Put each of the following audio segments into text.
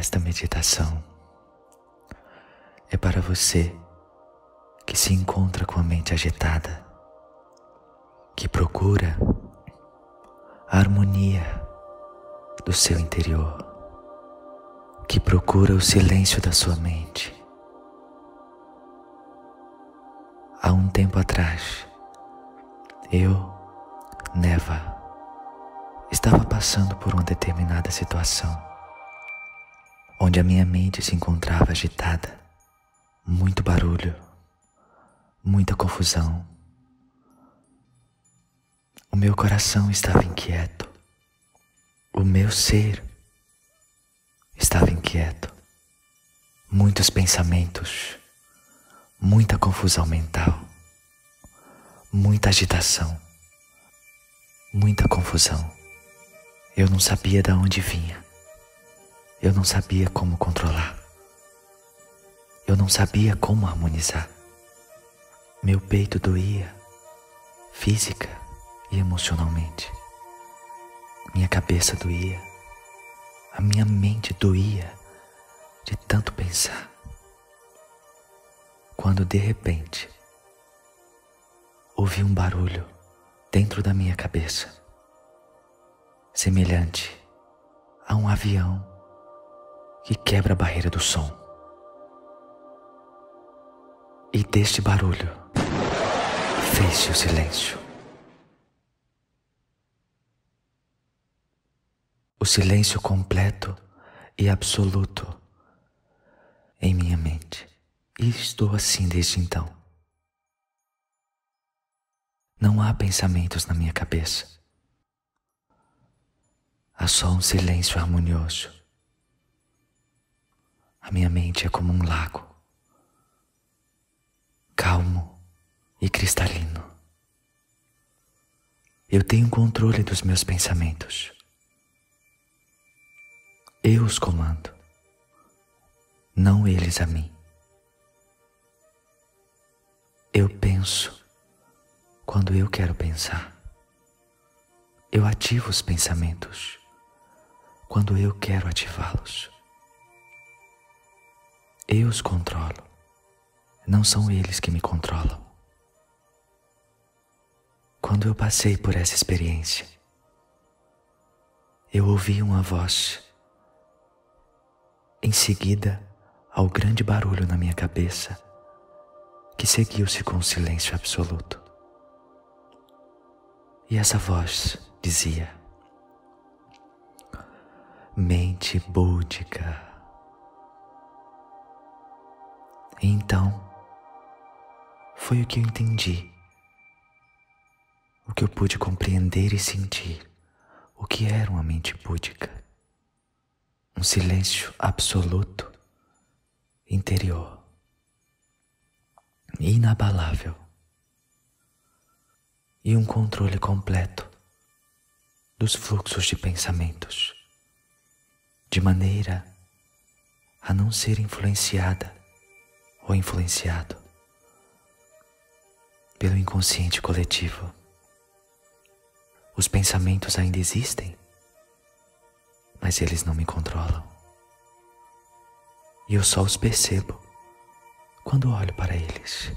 Esta meditação é para você que se encontra com a mente agitada, que procura a harmonia do seu interior, que procura o silêncio da sua mente. Há um tempo atrás, eu, Neva, estava passando por uma determinada situação, onde a minha mente se encontrava agitada, muito barulho, muita confusão. O meu coração estava inquieto, o meu ser estava inquieto, muitos pensamentos, muita confusão mental, muita agitação, muita confusão. Eu não sabia de onde vinha. Eu não sabia como controlar. Eu não sabia como harmonizar. Meu peito doía, física e emocionalmente. Minha cabeça doía. A minha mente doía de tanto pensar. Quando de repente ouvi um barulho dentro da minha cabeça semelhante a um avião que quebra a barreira do som. E deste barulho fez-se o silêncio. O silêncio completo e absoluto em minha mente. E estou assim desde então. Não há pensamentos na minha cabeça. Há só um silêncio harmonioso. A minha mente é como um lago, calmo e cristalino. Eu tenho controle dos meus pensamentos. Eu os comando, não eles a mim. Eu penso quando eu quero pensar. Eu ativo os pensamentos quando eu quero ativá-los. Eu os controlo, não são eles que me controlam. Quando eu passei por essa experiência, eu ouvi uma voz. Em seguida, ao grande barulho na minha cabeça, que seguiu-se com um silêncio absoluto. E essa voz dizia: mente búdica. Então, foi o que eu entendi, o que eu pude compreender e sentir, o que era uma mente búdica. Um silêncio absoluto, interior, inabalável, e um controle completo dos fluxos de pensamentos. De maneira a não ser influenciada ou influenciado pelo inconsciente coletivo. Os pensamentos ainda existem, mas eles não me controlam. E eu só os percebo quando olho para eles.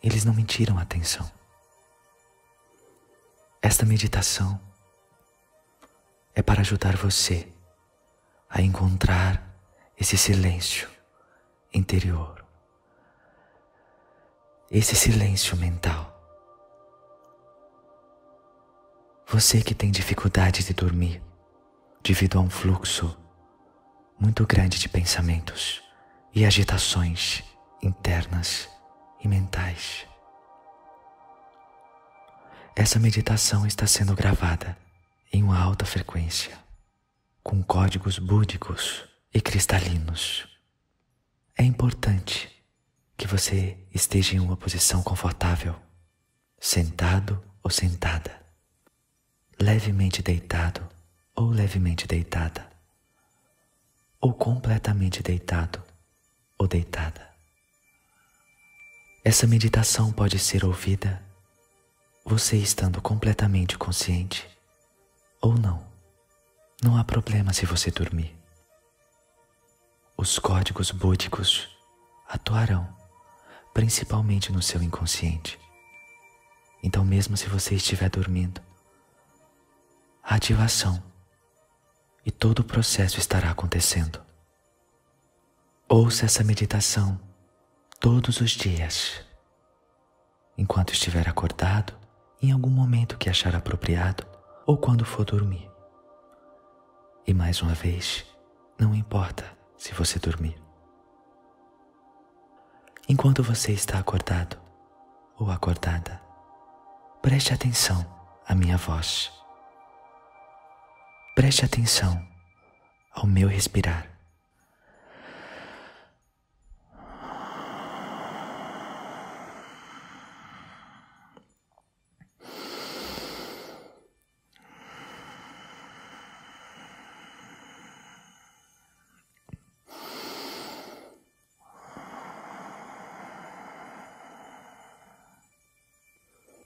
Eles não me tiram atenção. Esta meditação é para ajudar você a encontrar esse silêncio interior, esse silêncio mental. Você que tem dificuldade de dormir devido a um fluxo muito grande de pensamentos e agitações internas e mentais. Essa meditação está sendo gravada em uma alta frequência com códigos búdicos e cristalinos. É importante que você esteja em uma posição confortável, sentado ou sentada, levemente deitado ou levemente deitada, ou completamente deitado ou deitada. Essa meditação pode ser ouvida você estando completamente consciente ou não. Não há problema se você dormir. Os códigos búdicos atuarão principalmente no seu inconsciente. Então, mesmo se você estiver dormindo, a ativação e todo o processo estará acontecendo. Ouça essa meditação todos os dias, enquanto estiver acordado, em algum momento que achar apropriado ou quando for dormir. E mais uma vez, não importa se você dormir. Enquanto você está acordado ou acordada, preste atenção à minha voz. Preste atenção ao meu respirar.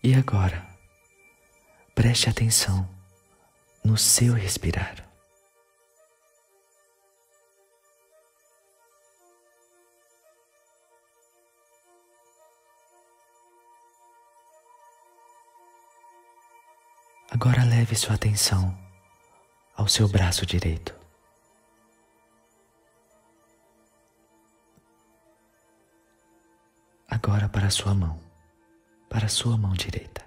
E agora, preste atenção no seu respirar. Agora leve sua atenção ao seu braço direito. Agora para a sua mão para sua mão direita.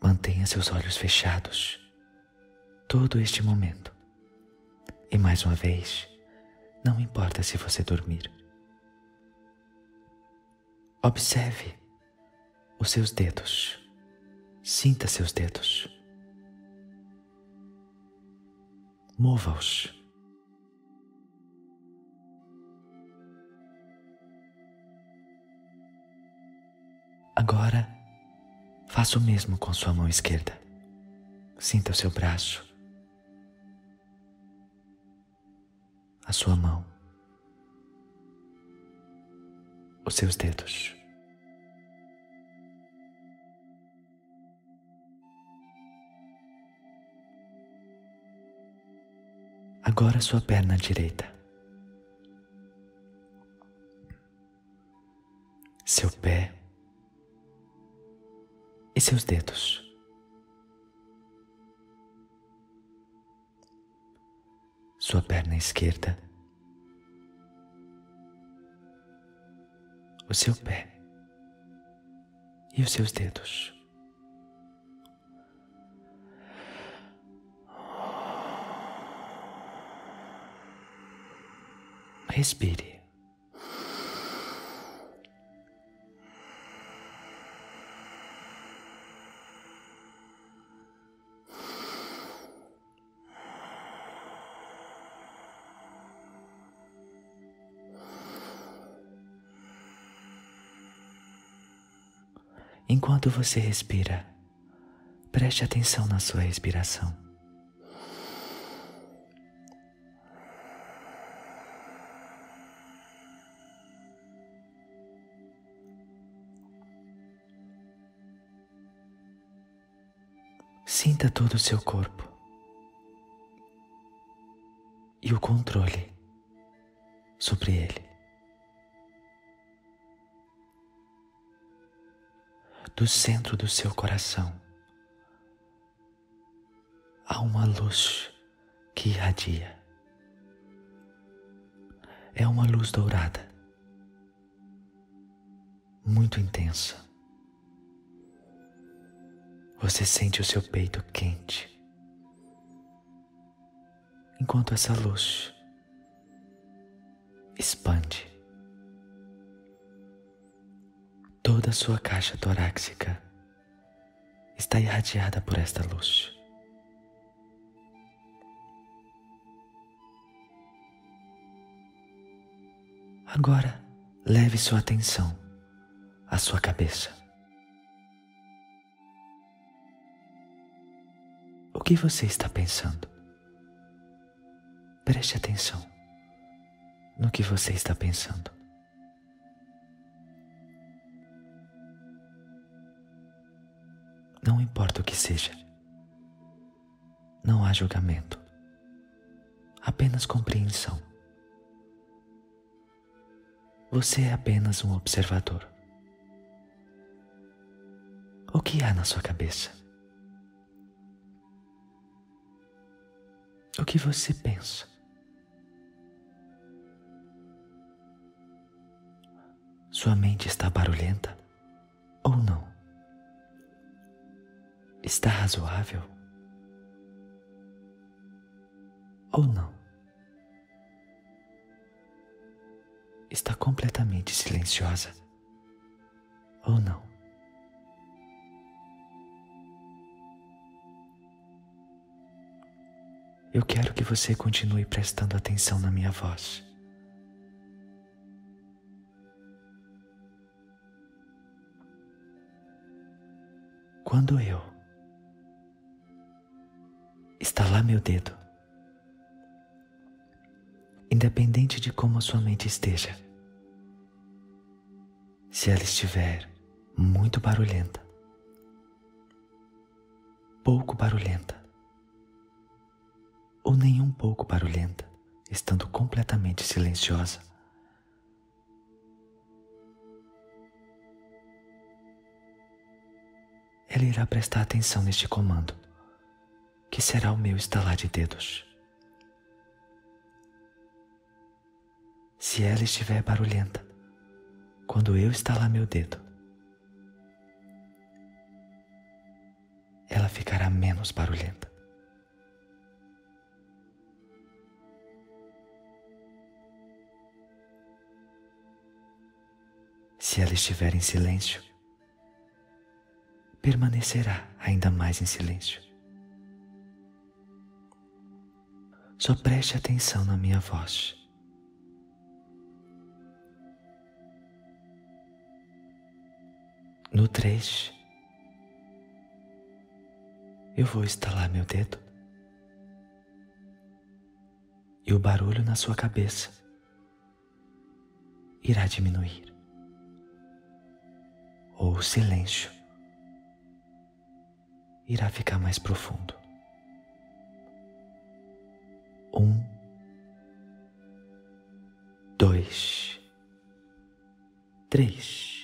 Mantenha seus olhos fechados todo este momento. E mais uma vez, não importa se você dormir. Observe os seus dedos. Sinta seus dedos. Mova-os. Agora, faça o mesmo com sua mão esquerda. Sinta o seu braço, a sua mão, os seus dedos. Agora sua perna direita. Seu pé e seus dedos. Sua perna esquerda. O seu pé e os seus dedos. Respire. Enquanto você respira, preste atenção na sua respiração. Sinta todo o seu corpo e o controle sobre ele. Do centro do seu coração há uma luz que irradia. É uma luz dourada, muito intensa. Você sente o seu peito quente, enquanto essa luz expande toda a sua caixa torácica está irradiada por esta luz. Agora, leve sua atenção à sua cabeça. O que você está pensando? Preste atenção no que você está pensando. Não importa o que seja. Não há julgamento, apenas compreensão. Você é apenas um observador. O que há na sua cabeça? O que você pensa? Sua mente está barulhenta ou não? Está razoável ou não? Está completamente silenciosa ou não? Eu quero que você continue prestando atenção na minha voz. Quando eu estalar meu dedo, independente de como a sua mente esteja, se ela estiver muito barulhenta, pouco barulhenta, ou nem um pouco barulhenta, estando completamente silenciosa. Ela irá prestar atenção neste comando, que será o meu estalar de dedos. Se ela estiver barulhenta, quando eu estalar meu dedo, ela ficará menos barulhenta. Se ela estiver em silêncio, permanecerá ainda mais em silêncio. Só preste atenção na minha voz. No três, eu vou estalar meu dedo e o barulho na sua cabeça irá diminuir ou silêncio irá ficar mais profundo. Um, dois, três.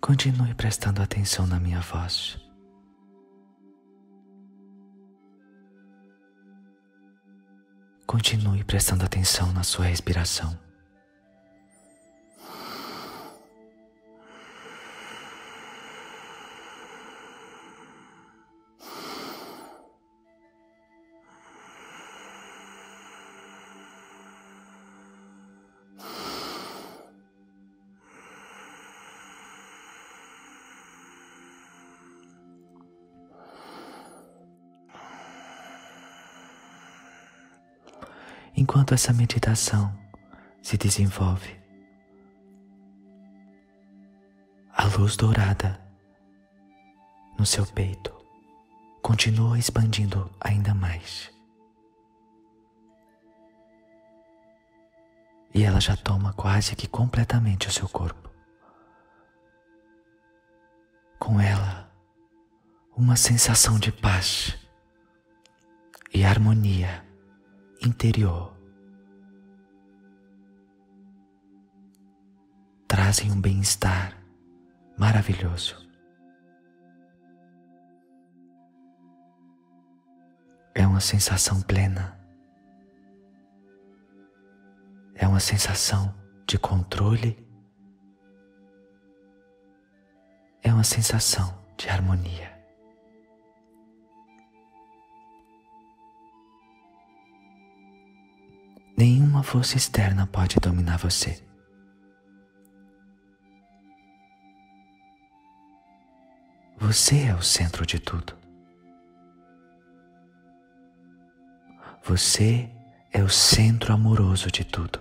Continue prestando atenção na minha voz. Continue prestando atenção na sua respiração. Essa meditação se desenvolve. A luz dourada no seu peito continua expandindo ainda mais. E ela já toma quase que completamente o seu corpo. Com ela, uma sensação de paz e harmonia interior trazem um bem-estar maravilhoso. É uma sensação plena. É uma sensação de controle. É uma sensação de harmonia. Nenhuma força externa pode dominar você. Você é o centro de tudo. Você é o centro amoroso de tudo.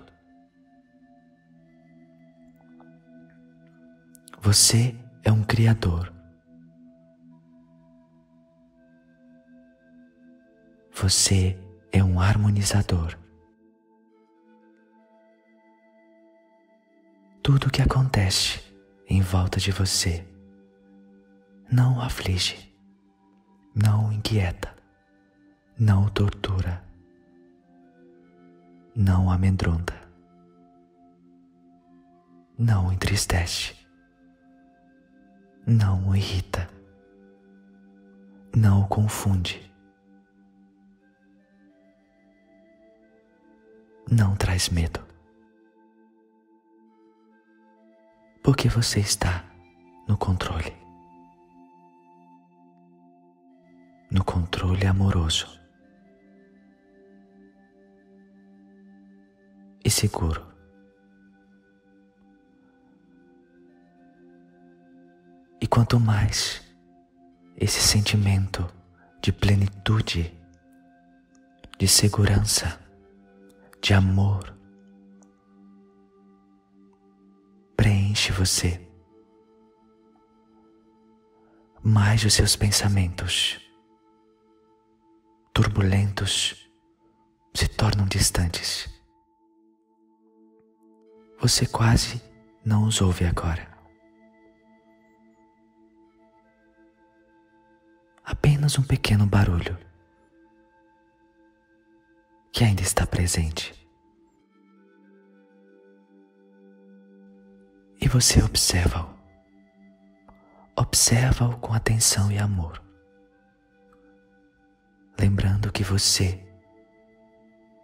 Você é um Criador. Você é um harmonizador. Tudo o que acontece em volta de você não aflige, não inquieta, não tortura, não amedronta, não entristece, não irrita, não confunde não traz medo. Porque você está no controle. No controle amoroso. E seguro. E quanto mais esse sentimento de plenitude, de segurança, de amor preenche você. Mais os seus pensamentos turbulentos se tornam distantes. Você quase não os ouve agora. Apenas um pequeno barulho que ainda está presente. E você observa-o. Observa-o com atenção e amor. Lembrando que você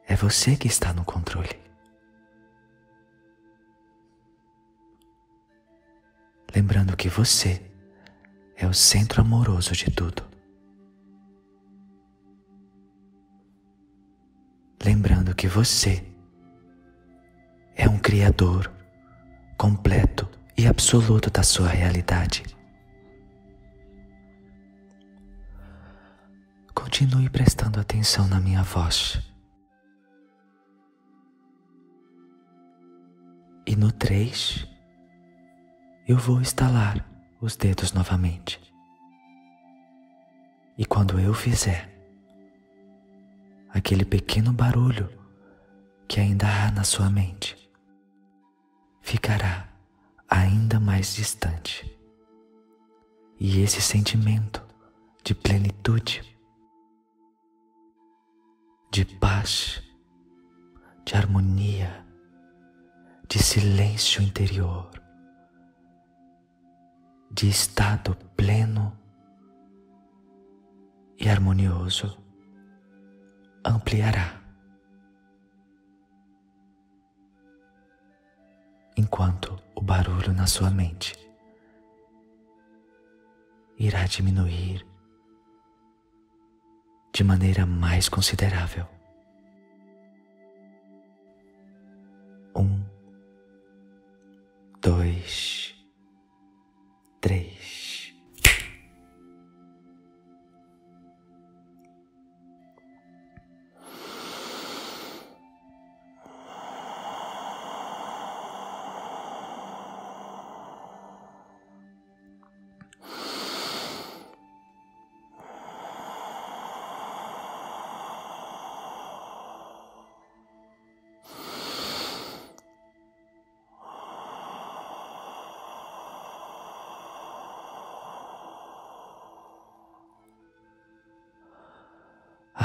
é você que está no controle. Lembrando que você é o centro amoroso de tudo. lembrando que você é um Criador completo e absoluto da sua realidade. Continue prestando atenção na minha voz. E no três, eu vou estalar os dedos novamente. E quando eu fizer, aquele pequeno barulho que ainda há na sua mente ficará ainda mais distante. E esse sentimento de plenitude, de paz, de harmonia, de silêncio interior, de estado pleno e harmonioso ampliará. Enquanto o barulho na sua mente irá diminuir de maneira mais considerável. Um, dois, três.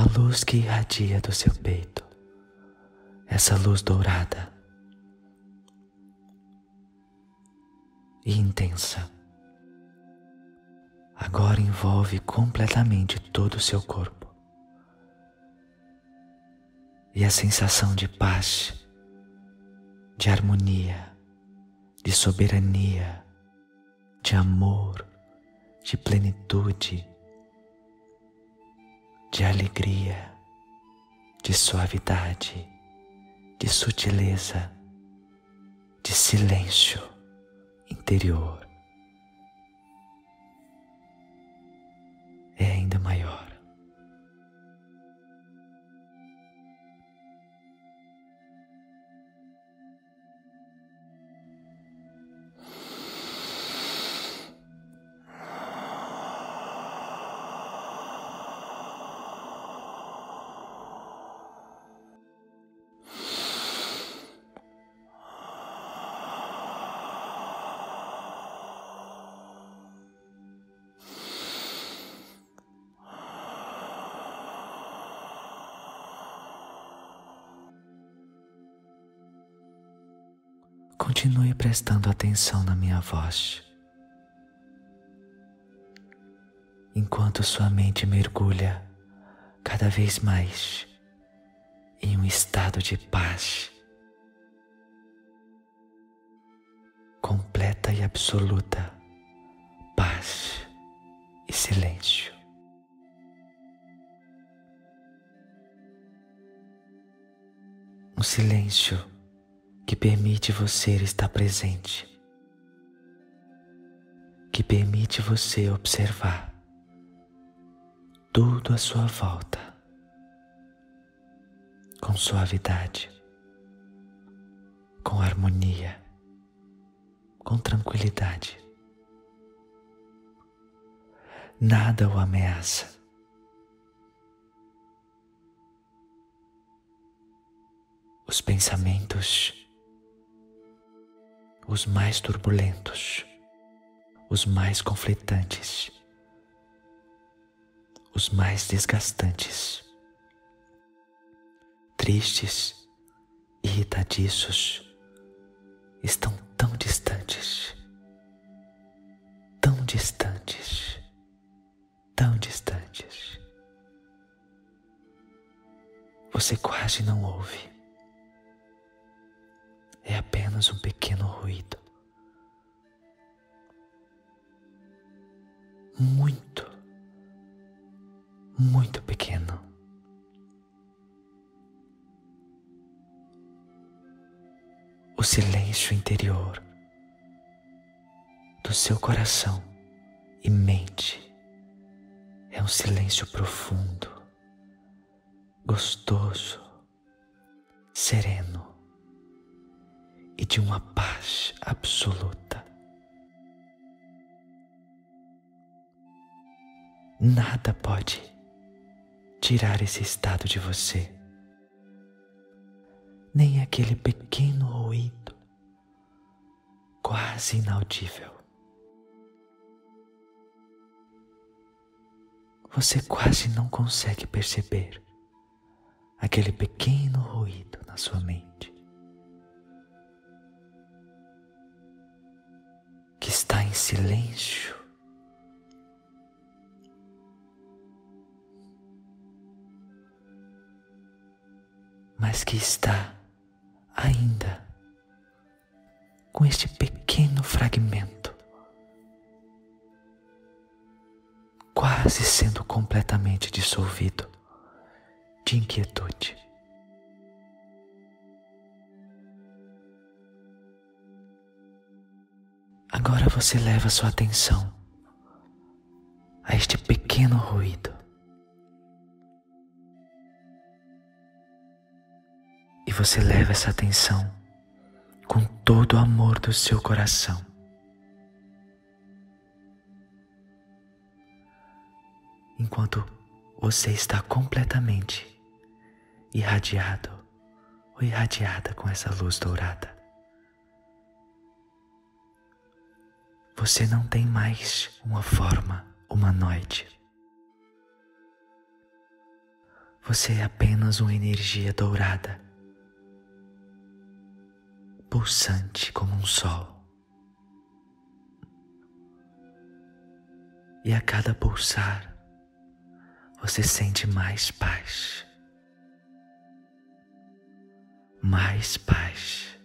A luz que irradia do seu peito, essa luz dourada. E intensa, agora envolve completamente todo o seu corpo. E a sensação de paz, de harmonia, de soberania, de amor, de plenitude, de alegria, de suavidade, de sutileza, de silêncio interior é ainda maior. Continue prestando atenção na minha voz. Enquanto sua mente mergulha cada vez mais em um estado de paz completa e absoluta paz e silêncio. Um silêncio que permite você estar presente, que permite você observar tudo à sua volta com suavidade, com harmonia, com tranquilidade. Nada o ameaça. Os pensamentos, os mais turbulentos, os mais conflitantes, os mais desgastantes, tristes, irritadiços, estão tão distantes, tão distantes, tão distantes. Você quase não ouve. É apenas um pequeno ruído. Muito muito pequeno. O silêncio interior do seu coração e mente é um silêncio profundo, gostoso, sereno e de uma paz absoluta. Nada pode tirar esse estado de você. Nem aquele pequeno ruído, quase inaudível. Você quase não consegue perceber aquele pequeno ruído na sua mente. Em silêncio mas que está ainda com este pequeno fragmento, quase sendo completamente dissolvido de inquietude. Agora você leva sua atenção a este pequeno ruído e você leva essa atenção com todo o amor do seu coração. Enquanto você está completamente irradiado ou irradiada com essa luz dourada. Você não tem mais uma forma humanoide. Você é apenas uma energia dourada pulsante como um sol. E a cada pulsar, você sente mais paz, mais paz,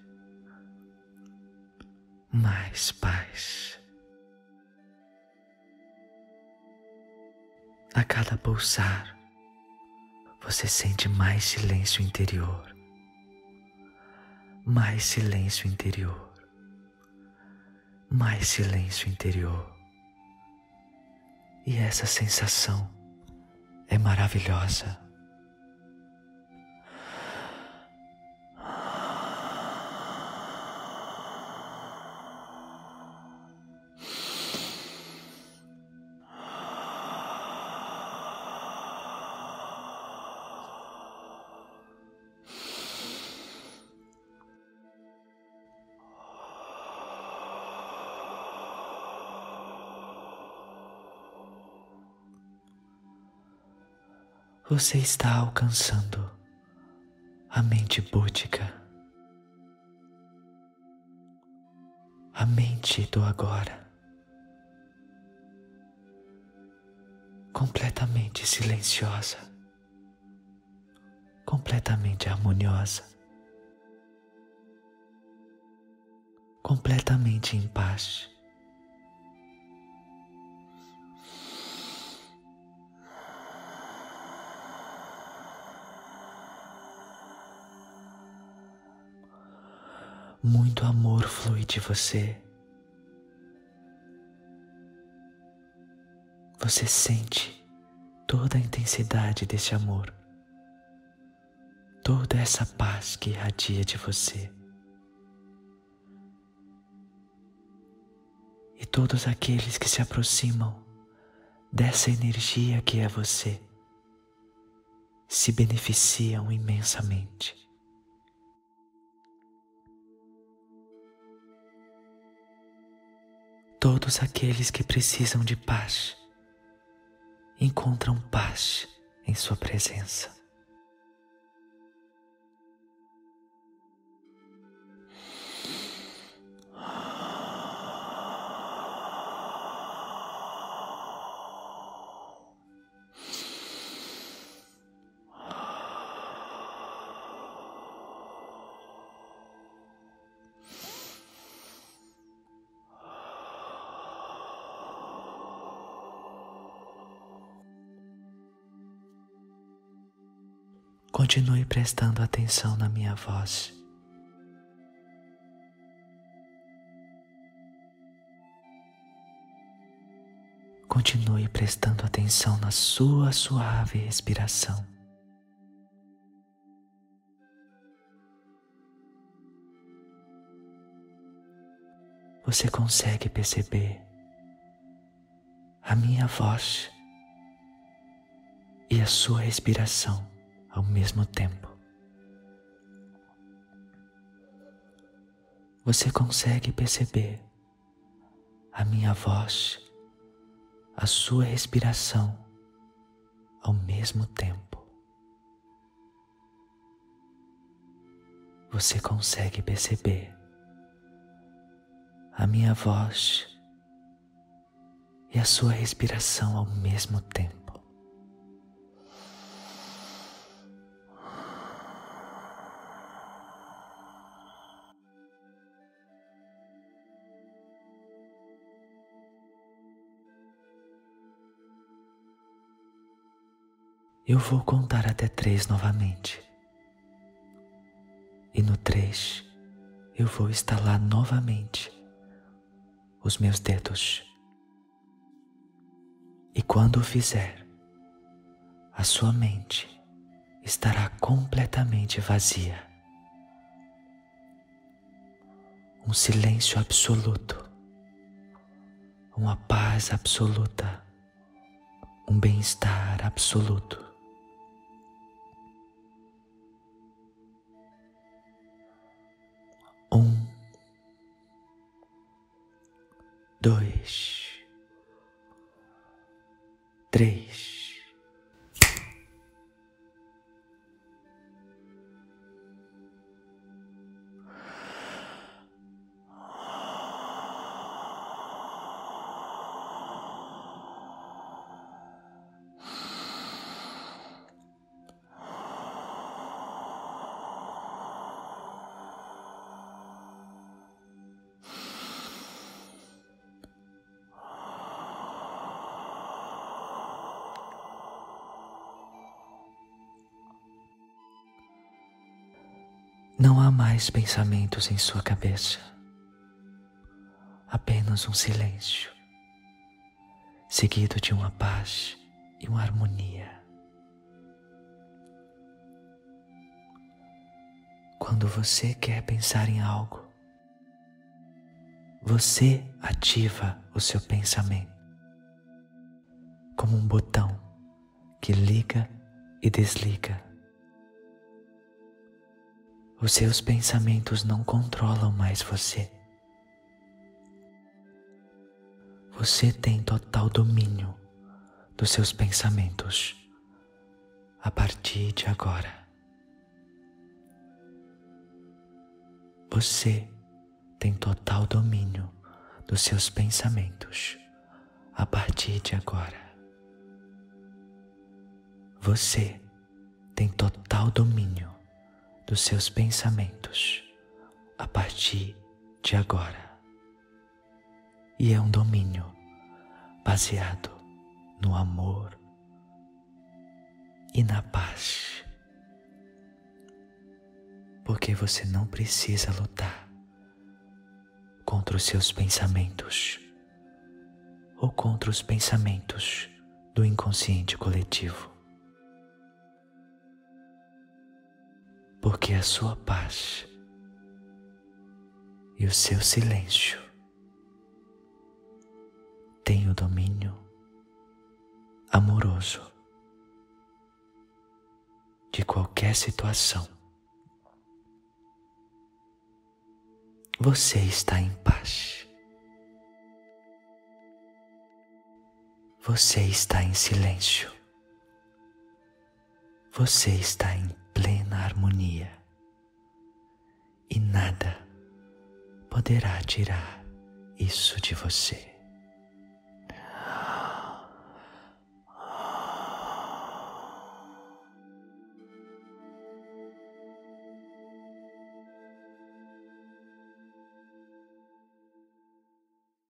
mais paz. A cada pulsar, você sente mais silêncio interior mais silêncio interior, mais silêncio interior. E essa sensação é maravilhosa. Você está alcançando a mente búdica. a mente do agora, completamente silenciosa, completamente harmoniosa, completamente em paz. Muito amor flui de você. Você sente toda a intensidade desse amor, toda essa paz que irradia de você. E todos aqueles que se aproximam dessa energia que é você se beneficiam imensamente. Todos aqueles que precisam de paz encontram paz em Sua presença. Continue prestando atenção na minha voz. Continue prestando atenção na sua suave respiração. Você consegue perceber a minha voz e a sua respiração ao mesmo tempo. Você consegue perceber a minha voz, a sua respiração ao mesmo tempo. Você consegue perceber a minha voz e a sua respiração ao mesmo tempo. Eu vou contar até três novamente. E no três, eu vou estalar novamente os meus dedos. E quando o fizer, a sua mente estará completamente vazia. Um silêncio absoluto, uma paz absoluta, um bem-estar absoluto. Dois, três. Não há mais pensamentos em sua cabeça, apenas um silêncio, seguido de uma paz e uma harmonia. Quando você quer pensar em algo, você ativa o seu pensamento como um botão que liga e desliga os seus pensamentos não controlam mais você. Você tem total domínio dos seus pensamentos a partir de agora. Você tem total domínio dos seus pensamentos a partir de agora. Você tem total domínio dos seus pensamentos a partir de agora. E é um domínio baseado no amor e na paz. Porque você não precisa lutar contra os seus pensamentos ou contra os pensamentos do inconsciente coletivo. Porque a sua paz e o seu silêncio têm o domínio amoroso de qualquer situação. Você está em paz. Você está em silêncio. Você está em plena harmonia. E nada poderá tirar isso de você.